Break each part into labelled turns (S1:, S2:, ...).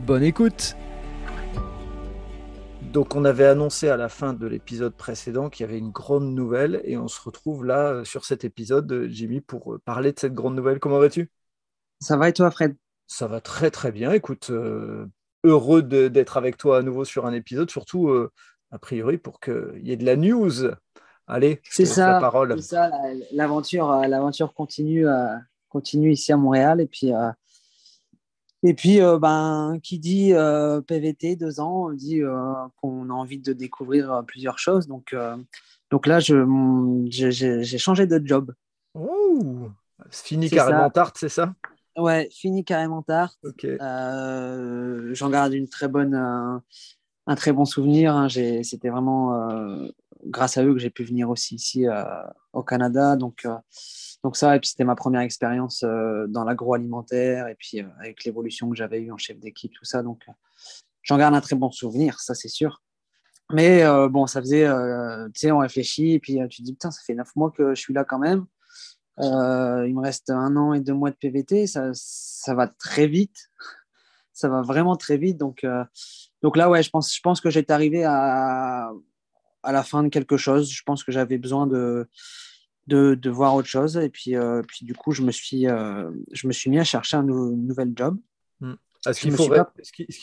S1: bonne écoute
S2: donc on avait annoncé à la fin de l'épisode précédent qu'il y avait une grande nouvelle et on se retrouve là euh, sur cet épisode, euh, Jimmy, pour euh, parler de cette grande nouvelle. Comment vas-tu?
S3: Ça va et toi, Fred?
S2: Ça va très très bien. Écoute, heureux d'être avec toi à nouveau sur un épisode, surtout a priori pour qu'il y ait de la news. Allez,
S3: c'est ça. La parole. C'est ça. L'aventure, l'aventure continue, continue ici à Montréal et puis et puis, euh, ben, qui dit euh, PVT, deux ans, dit euh, qu'on a envie de découvrir plusieurs choses. Donc, donc là, j'ai changé de job.
S2: Oh, fini carrément tarte, c'est ça?
S3: Ouais, fini carrément tarte. J'en garde une très bonne, un très bon souvenir. Hein. C'était vraiment grâce à eux que j'ai pu venir aussi ici au Canada. Donc, donc ça, et puis c'était ma première expérience euh, dans l'agroalimentaire, et puis euh, avec l'évolution que j'avais eue en chef d'équipe, tout ça. Donc euh, j'en garde un très bon souvenir, ça c'est sûr. Mais bon, ça faisait, tu sais, on réfléchit, et puis tu te dis, putain, ça fait neuf mois que je suis là quand même. il me reste un an et deux mois de PVT, ça, ça va très vite. ça va vraiment très vite. Donc, donc là, ouais, je pense, je pense que j'étais arrivé à, à la fin de quelque chose. Je pense que j'avais besoin de, de, voir autre chose. Et puis, euh, du coup, je me, suis, euh, je me suis mis à chercher un nouvel job.
S2: Ah, ce qu'il faut,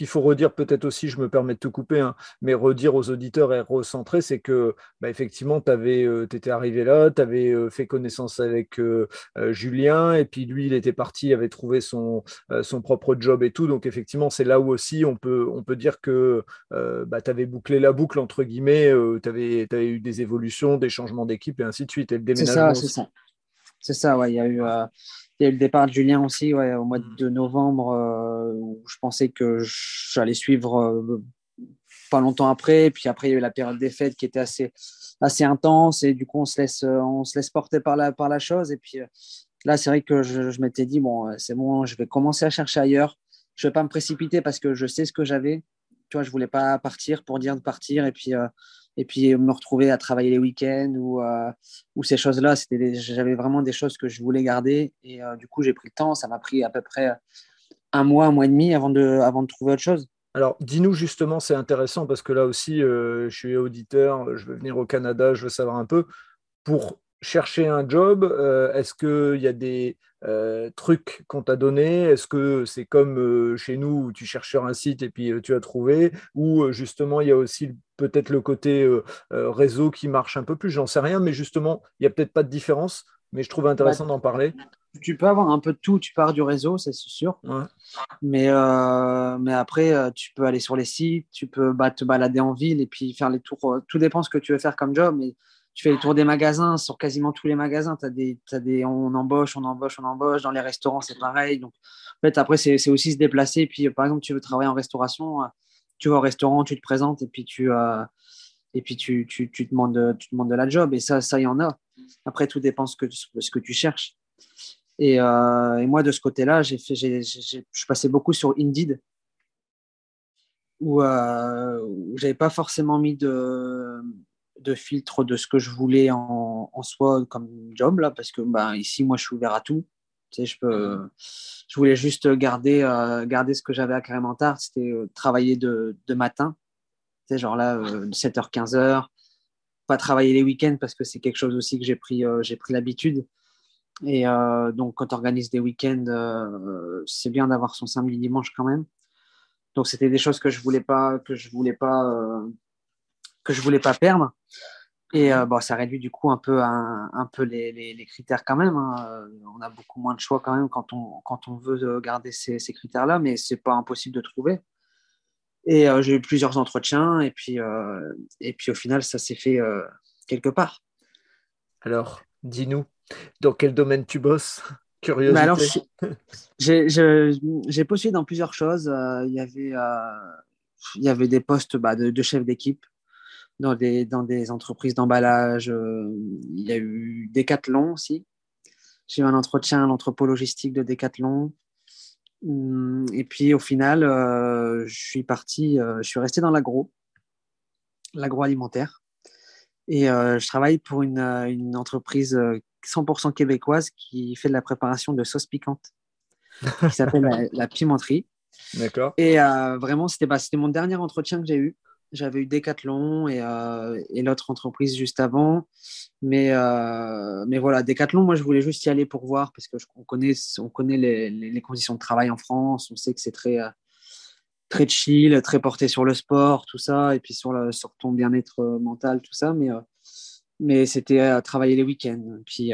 S2: faut, redire peut-être aussi, je me permets de te couper, hein, mais redire aux auditeurs et recentrer, c'est que bah, effectivement, tu euh, étais arrivé là, tu avais euh, fait connaissance avec euh, Julien, et puis lui, il était parti, il avait trouvé son, son propre job et tout. Donc effectivement, c'est là où aussi on peut, on peut dire que bah, tu avais bouclé la boucle, entre guillemets, tu avais, avais, eu des évolutions, des changements d'équipe et ainsi de suite. Et le déménagement.
S3: C'est ça, c'est ça. C'est ça, ouais. Il y a eu il y a eu le départ de Julien aussi ouais, au mois de mm. novembre euh, où je pensais que j'allais suivre euh, pas longtemps après. Et puis après, il y a eu la période des fêtes qui était assez, assez intense et du coup, on se laisse, euh, on se laisse porter par la, par la chose. Et puis là, c'est vrai que je, je m'étais dit, bon, c'est bon, je vais commencer à chercher ailleurs. Je ne vais pas me précipiter parce que je sais ce que j'avais. Tu vois, je ne voulais pas partir pour dire de partir. Et puis, et puis me retrouver à travailler les week-ends ou, euh, ou ces choses-là. J'avais vraiment des choses que je voulais garder et euh, du coup j'ai pris le temps. Ça m'a pris à peu près un mois, un mois et demi avant de, avant de trouver autre chose.
S2: Alors, dis-nous justement, c'est intéressant parce que là aussi, euh, je suis auditeur, je veux venir au Canada, je veux savoir un peu. Pour chercher un job, est-ce qu'il y a des trucs qu'on t'a donné Est-ce que c'est comme chez nous où tu cherches sur un site et puis tu as trouvé? Ou justement, il y a aussi peut-être le côté euh, euh, réseau qui marche un peu plus, j'en sais rien, mais justement, il n'y a peut-être pas de différence, mais je trouve intéressant bah, d'en parler.
S3: Tu peux avoir un peu de tout, tu pars du réseau, c'est sûr. Mais, euh, mais après, tu peux aller sur les sites, tu peux bah, te balader en ville et puis faire les tours. Tout dépend ce que tu veux faire comme job, mais tu fais les tours des magasins, sur quasiment tous les magasins, as des, des, on embauche, on embauche, on embauche. Dans les restaurants, c'est pareil. Donc, en fait, après, c'est aussi se déplacer. Puis, par exemple, tu veux travailler en restauration, tu vas au restaurant, tu te présentes et puis tu, euh, et puis tu, tu, tu, demandes, tu demandes de la job. Et ça, ça, il y en a. Après, tout dépend ce que, ce que tu cherches. Et, euh, moi, de ce côté-là, je suis passé beaucoup sur Indeed, où, euh, où j'avais pas forcément mis de, de filtre de ce que je voulais en, soi comme job, là, parce que bah, ici, moi, je suis ouvert à tout. Tu sais, je, peux, je voulais juste garder, euh, garder ce que j'avais à Tard, c'était euh, travailler de, de, matin, tu sais, genre là, 7h, euh, 15h, pas travailler les week-ends parce que c'est quelque chose aussi que j'ai pris, j'ai pris l'habitude. Et donc, quand on organise des week-ends, c'est bien d'avoir son samedi dimanche quand même. Donc, c'était des choses que je voulais pas, que je voulais pas, que je voulais pas perdre. Et euh, bon, ça réduit du coup un peu, un, un peu les, les, critères quand même. Hein. Euh, on a beaucoup moins de choix quand même quand on, quand on veut euh, garder ces, ces critères-là, mais c'est pas impossible de trouver. Et j'ai eu plusieurs entretiens, et puis, et puis au final, ça s'est fait quelque part.
S2: Alors, dis-nous, dans quel domaine tu bosses? Curiosité.
S3: j'ai postulé dans plusieurs choses. Il y avait, il y avait des postes bah, de, de, chef d'équipe dans des, dans des entreprises d'emballage. il y a eu Decathlon aussi. J'ai eu un entretien à l'entrepôt logistique de Decathlon. Hum, et puis au final, euh, je suis parti, euh, je suis resté dans l'agro, l'agroalimentaire. Et euh, je travaille pour une, une entreprise 100% québécoise qui fait de la préparation de sauces piquantes, qui s'appelle la, Pimenterie.
S2: D'accord.
S3: Et vraiment, c'était bah, mon dernier entretien que j'ai eu. J'avais eu Decathlon et, euh, et l'autre entreprise juste avant. Mais, euh, mais voilà, Decathlon, moi, je voulais juste y aller pour voir parce qu'on connaît, on connaît les, les, conditions de travail en France. On sait que c'est très, euh, très chill, très porté sur le sport, tout ça, et puis sur, sur ton bien-être mental, tout ça. Mais, mais c'était travailler les week-ends. Puis,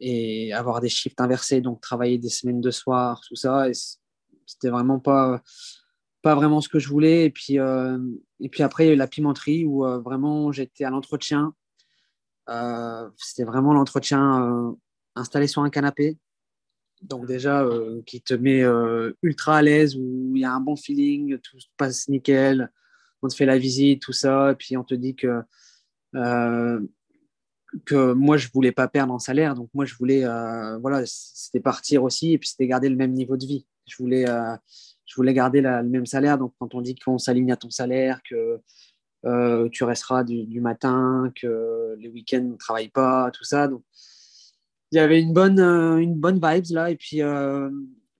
S3: et avoir des shifts inversés, donc travailler des semaines de soir, tout ça. Et c'était vraiment pas pas vraiment ce que je voulais. Et puis, euh, et puis après, il y a eu la pimenterie où euh, vraiment j'étais à l'entretien. Euh, c'était vraiment l'entretien installé sur un canapé. Donc déjà, qui te met ultra à l'aise, où il y a un bon feeling, tout passe nickel. On te fait la visite, tout ça. Et puis on te dit que, que moi, je voulais pas perdre en salaire. Donc moi, je voulais, voilà, c'était partir aussi. Et puis c'était garder le même niveau de vie. Je voulais voulais garder le même salaire. Donc, quand on dit qu'on s'aligne à ton salaire, que euh, tu resteras du, matin, que les week-ends ne travaillent pas, tout ça. Donc, il y avait une bonne, euh, une bonne vibes là. Et puis, euh,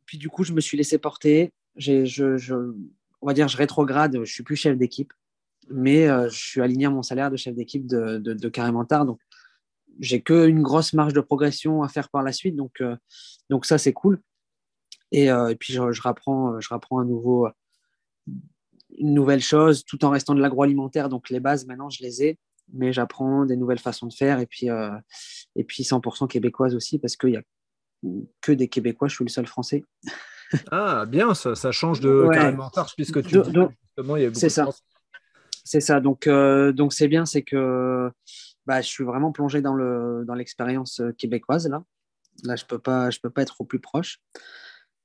S3: puis, du coup, je me suis laissé porter. Je, je, on va dire, je rétrograde. Je suis plus chef d'équipe, mais je suis aligné à mon salaire de chef d'équipe de, de, Carrément Tard. Donc, j'ai qu'une grosse marge de progression à faire par la suite. Donc, donc ça, c'est cool. Et, euh, et puis, je, je, rapprends, euh, je rapprends à nouveau euh, une nouvelle chose tout en restant de l'agroalimentaire. Donc, les bases, maintenant, je les ai, mais j'apprends des nouvelles façons de faire. Et puis, et puis 100% québécoise aussi, parce qu'il n'y a que des Québécois, je suis le seul français.
S2: ah, bien, ça, ça change de ouais. puisque tu justement, il y a beaucoup
S3: C'est ça. C'est ça. Donc, donc c'est bien, c'est que bah, je suis vraiment plongé dans l'expérience dans québécoise là. Là, je peux pas, je peux pas être au plus proche.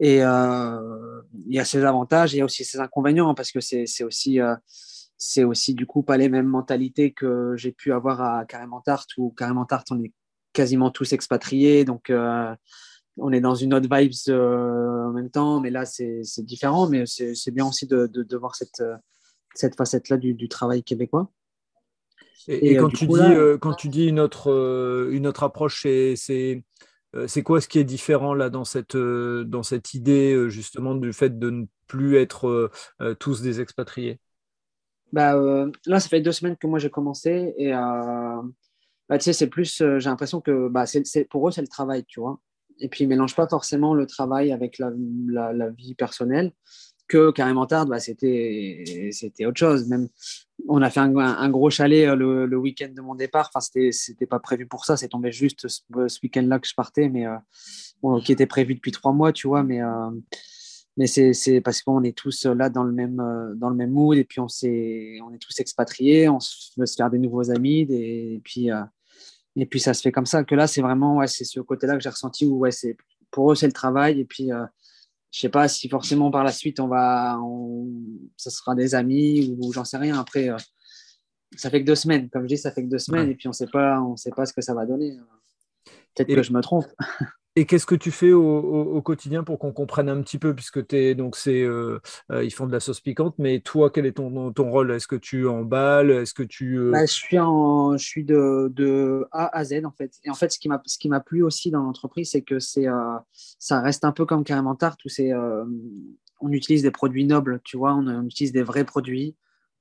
S3: Et euh, il y a ses avantages, il y a aussi ses inconvénients, hein, parce que c'est aussi, euh, c'est aussi du coup pas les mêmes mentalités que j'ai pu avoir à Carrément Tarte, où Carrément Tarte, on est quasiment tous expatriés, donc euh, on est dans une autre vibes en même temps, mais là c'est différent, mais c'est bien aussi de, de, voir cette, cette facette-là du, du, travail québécois.
S2: Et, quand, tu dis, quand tu dis une autre, une autre approche, c'est c'est quoi ce qui est différent là dans cette, euh, dans cette idée euh, justement du fait de ne plus être tous des expatriés?
S3: Bah, Là, ça fait deux semaines que moi j'ai commencé et bah, tu sais, c'est plus, j'ai l'impression que bah, c'est, pour eux, c'est le travail, tu vois? Et puis, ils ne mélangent pas forcément le travail avec la vie personnelle que carrément tard, bah, c'était, c'était autre chose. Même, on a fait un, gros chalet euh, le, week-end de mon départ. Enfin, c'était, c'était pas prévu pour ça. C'est tombé juste ce, week-end-là que je partais, mais euh, qui était prévu depuis trois mois, tu vois. Mais, euh, mais c'est, parce qu'on est tous là dans le même, dans le même mood et puis on, s'est, on est tous expatriés. On veut se faire des nouveaux amis. et, puis, et puis, ça se fait comme ça. Que là, c'est vraiment ouais, c'est ce côté-là que j'ai ressenti où ouais, c'est, pour eux, c'est le travail. Et puis, je sais pas si forcément par la suite on va, ça sera des amis ou, j'en sais rien. Après, euh, ça fait que deux semaines, comme je dis, ça fait que deux semaines et puis on sait pas, on sait pas ce que ça va donner. Peut-être que je me trompe.
S2: Et qu'est-ce que tu fais au, quotidien pour qu'on comprenne un petit peu, puisque es, donc c'est, euh, euh, ils font de la sauce piquante, mais toi, quel est ton, ton rôle? Est-ce que tu emballes? Est-ce que tu
S3: bah, je suis je suis de, de, A à Z en fait. Et en fait, ce qui m'a, ce qui m'a plu aussi dans l'entreprise, c'est que c'est, ça reste un peu comme carrément tarte où c'est, on utilise des produits nobles, tu vois, on, utilise des vrais produits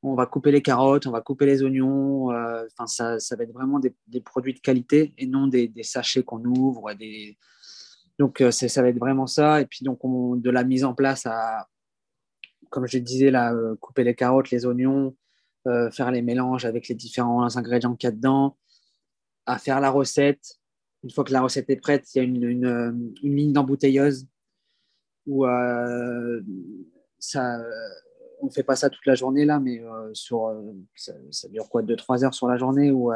S3: on va couper les carottes, on va couper les oignons. Enfin, ça, ça, va être vraiment des, produits de qualité et non des, des sachets qu'on ouvre, donc, euh, ça va être vraiment ça. Et puis, donc, de la mise en place à, comme je disais, euh, couper les carottes, les oignons, euh, faire les mélanges avec les différents ingrédients qu'il y a dedans, à faire la recette. Une fois que la recette est prête, il y a une, une, ligne d'embouteilleuse où ça, on ne fait pas ça toute la journée là, mais sur, ça, dure quoi 2-3 heures sur la journée où,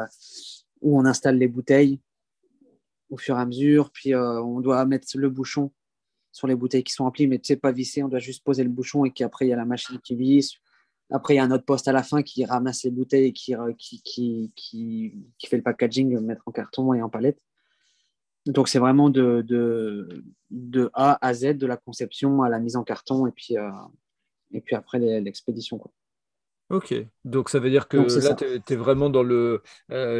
S3: où on installe les bouteilles au fur et à mesure. Puis on doit mettre le bouchon sur les bouteilles qui sont remplies, mais tu sais, pas visser, on doit juste poser le bouchon et qu'après, il y a la machine qui visse. Après, il y a un autre poste à la fin qui ramasse les bouteilles et qui, qui, fait le packaging, mettre en carton et en palette. Donc, c'est vraiment de, A à Z, de la conception à la mise en carton et puis, euh, et puis après l'expédition.
S2: Ok, donc ça veut dire que là, tu es, vraiment dans euh,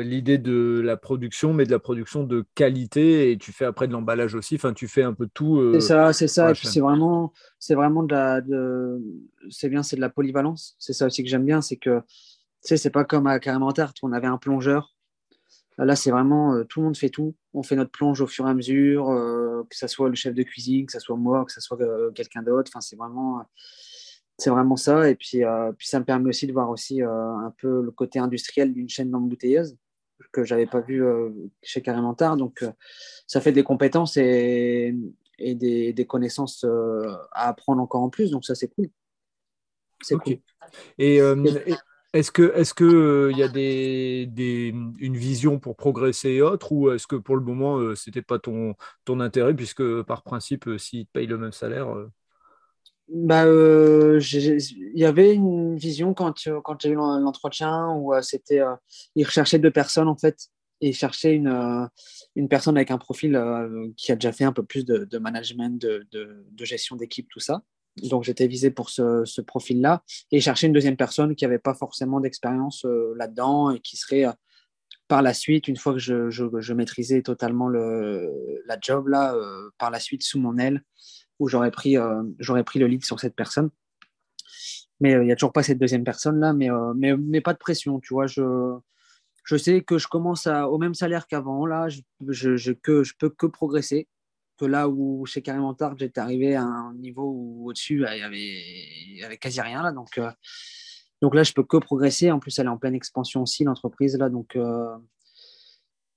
S2: l'idée de la production, mais de la production de qualité, et tu fais après de l'emballage aussi, enfin, tu fais un peu tout.
S3: Euh, c'est ça, c'est ça, et puis c'est vraiment, de la, de... c'est bien, c'est de la polyvalence, c'est ça aussi que j'aime bien, c'est que, tu sais, c'est pas comme à Carrément Tarte, où on avait un plongeur, là, c'est vraiment, euh, tout le monde fait tout, on fait notre plonge au fur et à mesure, que ce soit le chef de cuisine, que ce soit moi, que ce soit quelqu'un d'autre, enfin, c'est vraiment c'est vraiment ça. Et puis, euh, puis ça me permet aussi de voir aussi euh, un peu le côté industriel d'une chaîne d'embouteilleuse que j'avais pas vu euh, chez Tard. Donc, ça fait des compétences et, et des, des, connaissances à apprendre encore en plus. Donc, ça, c'est cool.
S2: C'est cool. Et, est-ce que est-ce que il y a des, des, une vision pour progresser et autres ou est-ce que pour le moment c'était pas ton ton intérêt puisque par principe s'ils te payent le même salaire
S3: bah, euh, il y avait une vision quand, quand j'ai eu l'entretien où euh, c'était, euh, ils recherchaient deux personnes en fait. Et ils cherchaient une, une personne avec un profil qui a déjà fait un peu plus de, management, de, de, gestion d'équipe, tout ça. Donc j'étais visé pour ce, ce profil-là. Et ils cherchaient une deuxième personne qui n'avait pas forcément d'expérience là-dedans et qui serait par la suite, une fois que je, je, je maîtrisais totalement le, la job, là, par la suite sous mon aile, où j'aurais pris, euh, pris le lead sur cette personne. Mais euh, il n'y a toujours pas cette deuxième personne-là, mais, euh, mais, mais, pas de pression, tu vois. Je, je sais que je commence au même salaire qu'avant, là, je, je, que, je peux que progresser. Que là où chez Carrément Tard, j'étais arrivé à un niveau où au-dessus, il n'y avait, avait, quasi rien, là. Donc, donc là, je peux que progresser. En plus, elle est en pleine expansion aussi, l'entreprise, là. Donc,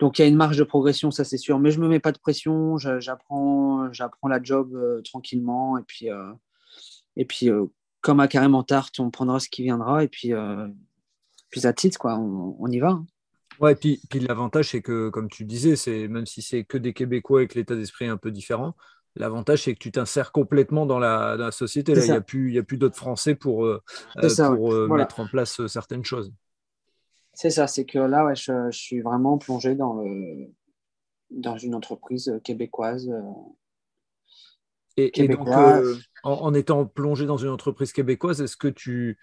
S3: donc il y a une marge de progression, ça c'est sûr. Mais je ne me mets pas de pression, j'apprends, j'apprends la job euh, tranquillement. Et puis, euh, et puis euh, comme à Carrément Tarte, on prendra ce qui viendra. Et puis, puis à titre, quoi, on, y va. Hein.
S2: Ouais, puis, puis l'avantage, c'est que, comme tu disais, c'est même si c'est que des Québécois avec l'état d'esprit un peu différent, l'avantage, c'est que tu t'insères complètement dans la, dans la société. Là, il n'y a plus, plus d'autres Français pour, pour mettre en place certaines choses.
S3: C'est ça, c'est que là, ouais, je, suis vraiment plongé dans, le, dans une entreprise québécoise. Euh,
S2: et, donc, euh, en, étant plongé dans une entreprise québécoise, est-ce que tu,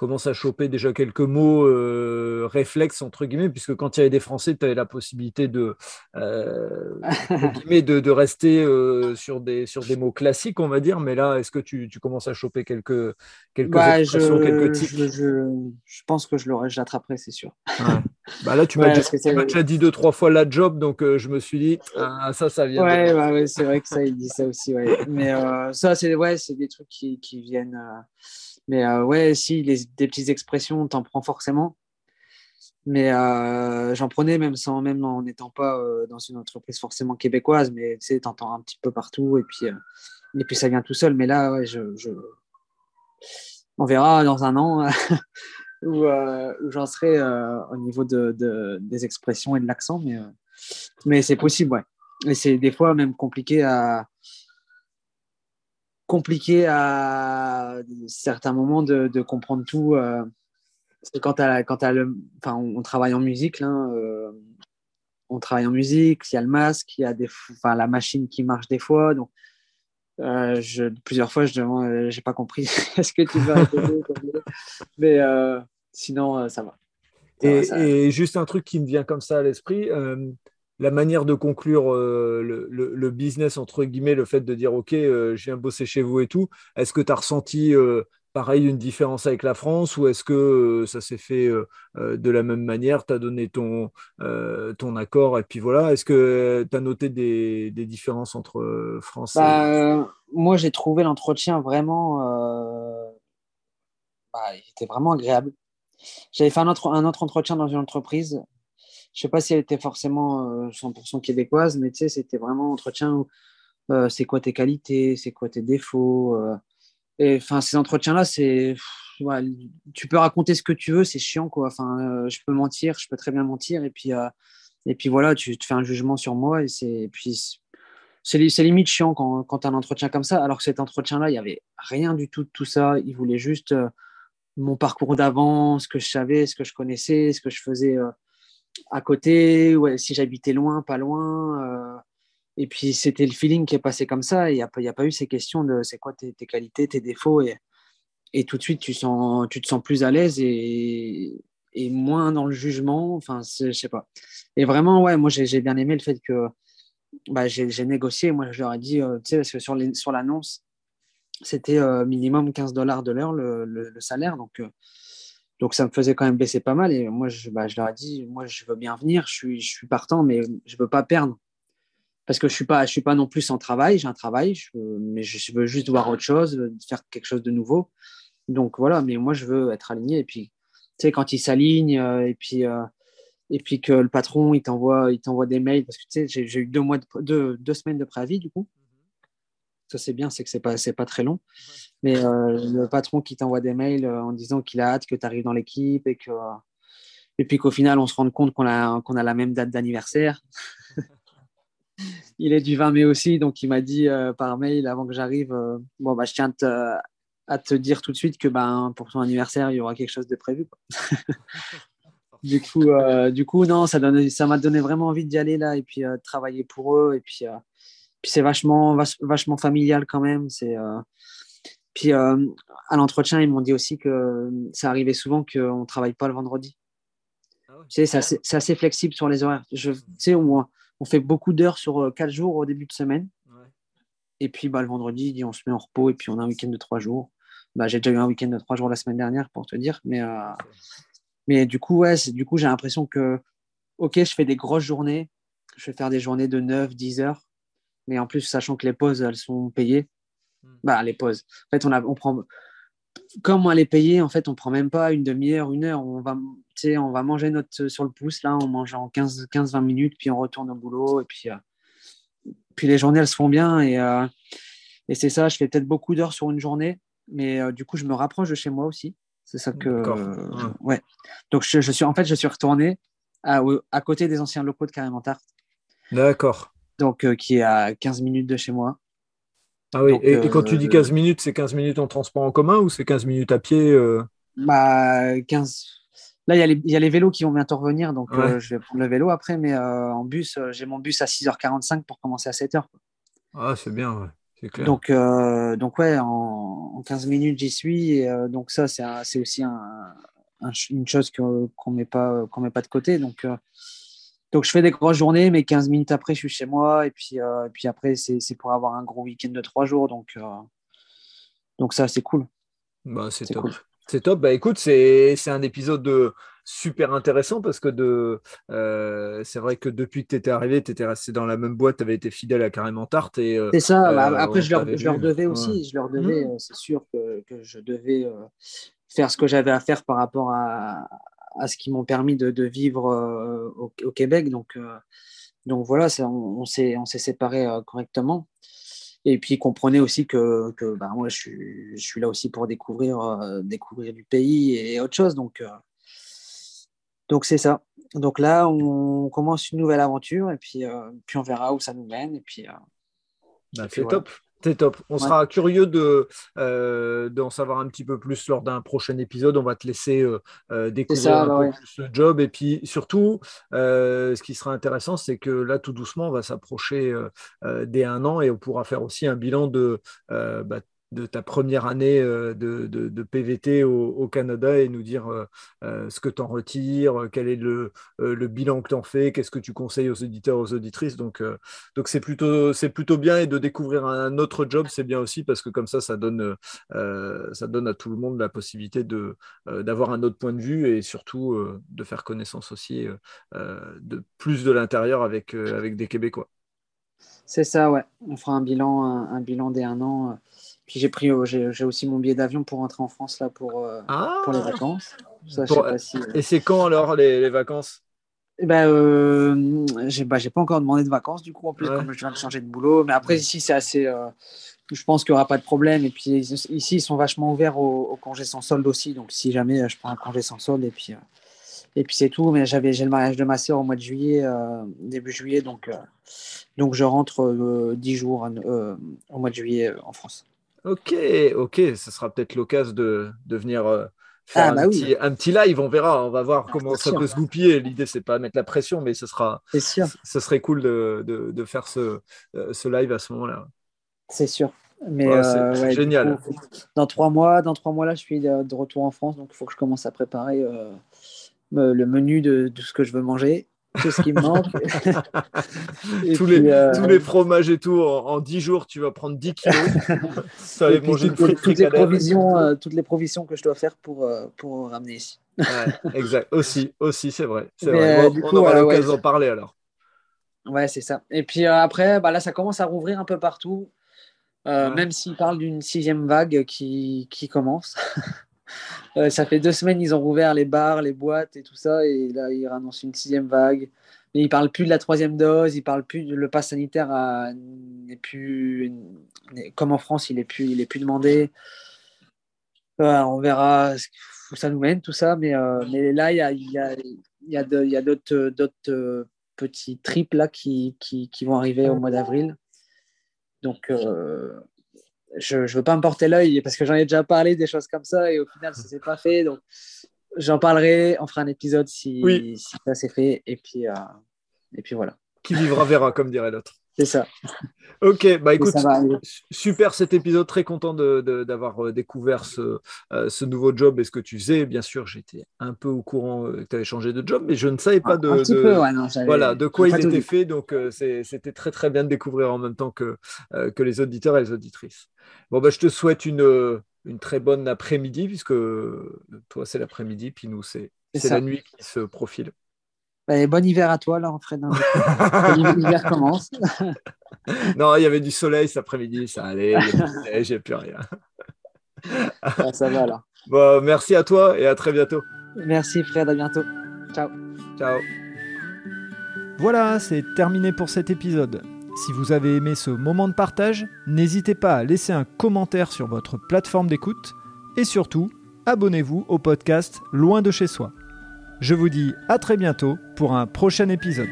S2: commence à choper déjà quelques mots euh, réflexes, entre guillemets, puisque quand il y avait des Français, tu avais la possibilité de, euh, de, de, rester euh, sur, des, sur des mots classiques, on va dire. Mais là, est-ce que tu, tu, commences à choper quelques, quelques
S3: bah, expressions, quelques types je, je, pense que je l'aurais, j'attraperai, c'est sûr.
S2: Bah là, tu m'as déjà, dit deux, trois fois la job, donc je me suis dit, ah, ça, ça vient.
S3: Ouais, bah, ouais c'est vrai que ça, il dit ça aussi. Ouais. Mais ça, c'est ouais, des trucs qui, qui viennent mais euh, ouais, si, les, des petites expressions, t'en prends forcément. Mais euh, j'en prenais même sans, même en n'étant pas euh, dans une entreprise forcément québécoise, mais tu sais, t'entends un petit peu partout et puis, et puis ça vient tout seul. Mais là, je, on verra dans un an où, j'en serai au niveau de, des expressions et de l'accent, mais, mais c'est possible, ouais. Et c'est des fois même compliqué à, compliqué à certains moments de, de comprendre tout. Euh, quand, quand le, enfin, on, travaille en musique, là, euh, on travaille en musique, il y a le masque, il y a des, enfin, la machine qui marche des fois. Donc, euh, je, plusieurs fois, je demande, j'ai pas compris. Est-ce que tu Mais sinon, ça va.
S2: et, et, juste un truc qui me vient comme ça à l'esprit la manière de conclure euh, le, business, entre guillemets, le fait de dire OK, euh, je viens bosser chez vous et tout, est-ce que tu as ressenti euh, pareil une différence avec la France ou est-ce que ça s'est fait de la même manière Tu as donné ton, ton accord et puis voilà. Est-ce que tu as noté des, différences entre France et.
S3: Bah, moi, j'ai trouvé l'entretien vraiment. Bah, il était vraiment agréable. J'avais fait un autre, un autre entretien dans une entreprise je sais pas si elle était forcément 100% euh, québécoise, mais tu sais, c'était vraiment entretien euh, c'est quoi tes qualités, c'est quoi tes défauts. Euh. et enfin, ces entretiens-là, c'est. tu peux raconter ce que tu veux, c'est chiant, quoi. Enfin, je peux mentir, je peux très bien mentir, et puis, Et puis voilà, tu te fais un jugement sur moi. Et, c'est, puis c'est, limite chiant quand, quand tu as un entretien comme ça. Alors que cet entretien-là, il n'y avait rien du tout de tout ça. Il voulait juste mon parcours d'avant, ce que je savais, ce que je connaissais, ce que je faisais à côté, ouais, si j'habitais loin, pas loin. Euh. et puis c'était le feeling qui est passé comme ça. Il n'y a, a, pas eu ces questions de c'est quoi tes, tes, qualités, tes défauts. Et, et tout de suite, tu, sens, tu te sens plus à l'aise et, et moins dans le jugement. Enfin, je sais pas. Et vraiment, ouais, moi, j'ai bien aimé le fait que bah, j'ai négocié. Moi, je leur ai dit, euh, tu sais, parce que sur l'annonce, sur c'était euh, minimum 15 dollars de l'heure le, le, salaire. Donc, donc, ça me faisait quand même baisser pas mal. Et moi, je, bah, je leur ai dit, moi, je veux bien venir, je suis, partant, mais je veux pas perdre. Parce que je suis pas, suis pas non plus sans travail. J'ai un travail, mais je veux juste voir autre chose, faire quelque chose de nouveau. Donc voilà, mais moi, je veux être aligné. Et puis, tu sais, quand il s'aligne euh, et puis euh, et puis que le patron il t'envoie il t'envoie des mails parce que tu sais j'ai eu deux mois de, deux, semaines de préavis du coup ça c'est bien c'est que c'est pas c'est pas très long mais euh, le patron qui t'envoie des mails en disant qu'il a hâte que tu arrives dans l'équipe et que et puis qu'au final on se rende compte qu'on a qu'on a la même date d'anniversaire il est du 20 mai aussi donc il m'a dit par mail avant que j'arrive bon bah je tiens à à te dire tout de suite que ben, pour ton anniversaire, il y aura quelque chose de prévu. du, coup, euh, du coup, non, ça m'a ça donné vraiment envie d'y aller là et puis euh, travailler pour eux. Et puis, euh, puis c'est vachement, vachement familial quand même. C'est, puis à l'entretien, ils m'ont dit aussi que ça arrivait souvent qu'on ne travaille pas le vendredi. Ah c'est assez, flexible sur les horaires. Je, tu sais, on, on fait beaucoup d'heures sur quatre jours au début de semaine. Et puis bah, le vendredi, on se met en repos et puis on a un week-end de trois jours. Bah, j'ai déjà eu un week-end de trois jours la semaine dernière pour te dire. Mais, euh, mais du coup, ouais, du coup, j'ai l'impression que, OK, je fais des grosses journées. Je vais faire des journées de 9, 10 heures. Mais en plus, sachant que les pauses, elles sont payées. Hmm. Bah, les pauses. En fait, on, a, on prend. Comme on les payer, en fait, on prend même pas une demi-heure, une heure. On va, on va manger notre sur le pouce, là, on mange en 15-20 minutes, puis on retourne au boulot. Et puis, euh, puis les journées, elles se font bien. Et, euh, et c'est ça, je fais peut-être beaucoup d'heures sur une journée mais euh, du coup, je me rapproche de chez moi aussi. C'est ça que. Euh, ouais. Donc, je, suis, en fait, je suis retourné à, à côté des anciens locaux de Carrément Tarte.
S2: D'accord.
S3: Donc, euh, qui est à 15 minutes de chez moi.
S2: Ah oui, et, quand tu dis 15 minutes, c'est 15 minutes en transport en commun ou c'est 15 minutes à pied
S3: Bah, 15. Là, il y, a les, y, a les vélos qui vont bientôt revenir, donc je vais prendre le vélo après, mais en bus, j'ai mon bus à 6h45 pour commencer à 7h.
S2: Ah, c'est bien, ouais.
S3: Donc, euh, donc ouais, en, 15 minutes, j'y suis. Et, euh, donc ça, c'est aussi une chose qu'on ne met, pas, qu'on met pas de côté. Donc, euh, donc, je fais des grosses journées, mais 15 minutes après, je suis chez moi. Et puis, et puis après, c'est pour avoir un gros week-end de trois jours. Donc, donc ça, c'est cool.
S2: Bah, c'est top. C'est top. Bah, écoute, c'est un épisode de super intéressant parce que de, euh, c'est vrai que depuis que tu étais arrivé, tu étais resté dans la même boîte, tu avais été fidèle à Carrément Tarte.
S3: Euh, c'est ça, bah, après je leur, je leur, devais aussi, je leur devais, mmh. euh, c'est sûr que, que, je devais faire ce que j'avais à faire par rapport à, à ce qui m'ont permis de, de vivre au, au, Québec. Donc, donc voilà, on, on s'est séparés correctement. Et puis, comprenez aussi que, que bah, moi, je suis, je suis, là aussi pour découvrir, découvrir du pays et autre chose. Donc, donc c'est ça. Donc là, on commence une nouvelle aventure et puis, euh, puis on verra où ça nous mène. Et puis, euh,
S2: bah, c'est top. C'est top. On sera curieux de, euh, d'en savoir un petit peu plus lors d'un prochain épisode. On va te laisser découvrir un peu plus le job. Et puis surtout, ce qui sera intéressant, c'est que là, tout doucement, on va s'approcher dès un an et on pourra faire aussi un bilan de bah, de ta première année euh, de, PVT au, Canada et nous dire euh, euh, ce que tu en retires, quel est le, bilan que tu en fais, qu'est-ce que tu conseilles aux auditeurs, aux auditrices. Donc, c'est plutôt, bien et de découvrir un autre job, c'est bien aussi parce que comme ça, ça donne, à tout le monde la possibilité d'avoir un autre point de vue et surtout de faire connaissance aussi de plus de l'intérieur avec, avec des Québécois.
S3: C'est ça, ouais. On fera un bilan, un, bilan des un an puis j'ai pris, euh, j'ai aussi mon billet d'avion pour rentrer en France là pour, euh, pour les ah vacances.
S2: Euh, et c'est quand alors les, vacances?
S3: Eh ben, euh, j'ai bah, pas encore demandé de vacances du coup en plus comme je viens de changer de boulot. Mais après ici c'est assez, je pense qu'il n'y aura pas de problème. Et puis ici ils sont vachement ouverts au, congé sans solde aussi. Donc si jamais je prends un congé sans solde et puis Et puis c'est tout. Mais j'avais, j'ai le mariage de ma sœur au mois de juillet, début juillet, donc, donc je rentre 10 jours au mois de juillet en France.
S2: Ok, ok, ce sera peut-être l'occasion de, de venir faire ah, bah un, petit, un, petit, live, on verra, on va voir ah, comment ça peut se goupiller. L'idée, c'est pas mettre la pression, mais ce sera,
S3: sûr.
S2: ce serait cool de, de, de faire ce, ce live à ce moment-là.
S3: C'est sûr. Mais euh,
S2: génial.
S3: dans trois mois, dans trois mois là, je suis de, retour en France, donc il faut que je commence à préparer euh, le menu de, de, ce que je veux manger, tout ce qui me manque.
S2: tous, les, euh, tous les fromages et tout, en, dix jours, tu vas prendre 10 kilos.
S3: Ça va manger toutes, une toutes les provisions, toutes les provisions que je dois faire pour, pour ramener ici.
S2: exact. Aussi, aussi, c'est vrai. vrai. on aura l'occasion d'en parler alors.
S3: Ouais, c'est ça. Et puis après, bah là, ça commence à rouvrir un peu partout. Euh, même s'ils parlent d'une sixième vague qui, qui commence. Euh, ça fait deux semaines, ils ont rouvert les bars, les boîtes et tout ça, et là, ils annoncent une sixième vague. Mais ils parlent plus de la troisième dose, ils parlent plus de le pass sanitaire n'est plus comme en France, il est plus, il est plus demandé. on verra où ça nous mène tout ça, mais, euh, là, il y a, d'autres, d'autres petits trips là qui vont arriver au mois d'avril. Donc, euh, je ne veux pas me porter l'œil parce que j'en ai déjà parlé des choses comme ça et au final, ça ne s'est pas fait. Donc, j'en parlerai, on fera un épisode si, si ça s'est fait. Et puis, euh, et puis voilà.
S2: Qui vivra verra, comme dirait l'autre.
S3: C'est ça.
S2: Ok, bah écoute, super cet épisode, très content d'avoir euh, découvert ce, euh, ce, nouveau job et ce que tu faisais. Bien sûr, j'étais un peu au courant euh, que tu avais changé de job, mais je ne savais pas de, voilà, de quoi il était fait. Donc, c'était très très bien de découvrir en même temps que, que les auditeurs et les auditrices. Bon, bah, je te souhaite une, une très bonne après-midi, puisque toi, c'est l'après-midi, puis nous, c'est la nuit qui se profile.
S3: Bon hiver à toi, là, Fred. L'hiver commence.
S2: non, il y avait du soleil cet après-midi, ça allait. J'ai plus rien.
S3: Ah, ça va alors.
S2: Bon, merci à toi et à très bientôt.
S3: Merci Fred, à bientôt. Ciao.
S2: Ciao.
S1: Voilà, c'est terminé pour cet épisode. Si vous avez aimé ce moment de partage, n'hésitez pas à laisser un commentaire sur votre plateforme d'écoute et surtout, abonnez-vous au podcast Loin de chez soi. Je vous dis à très bientôt pour un prochain épisode.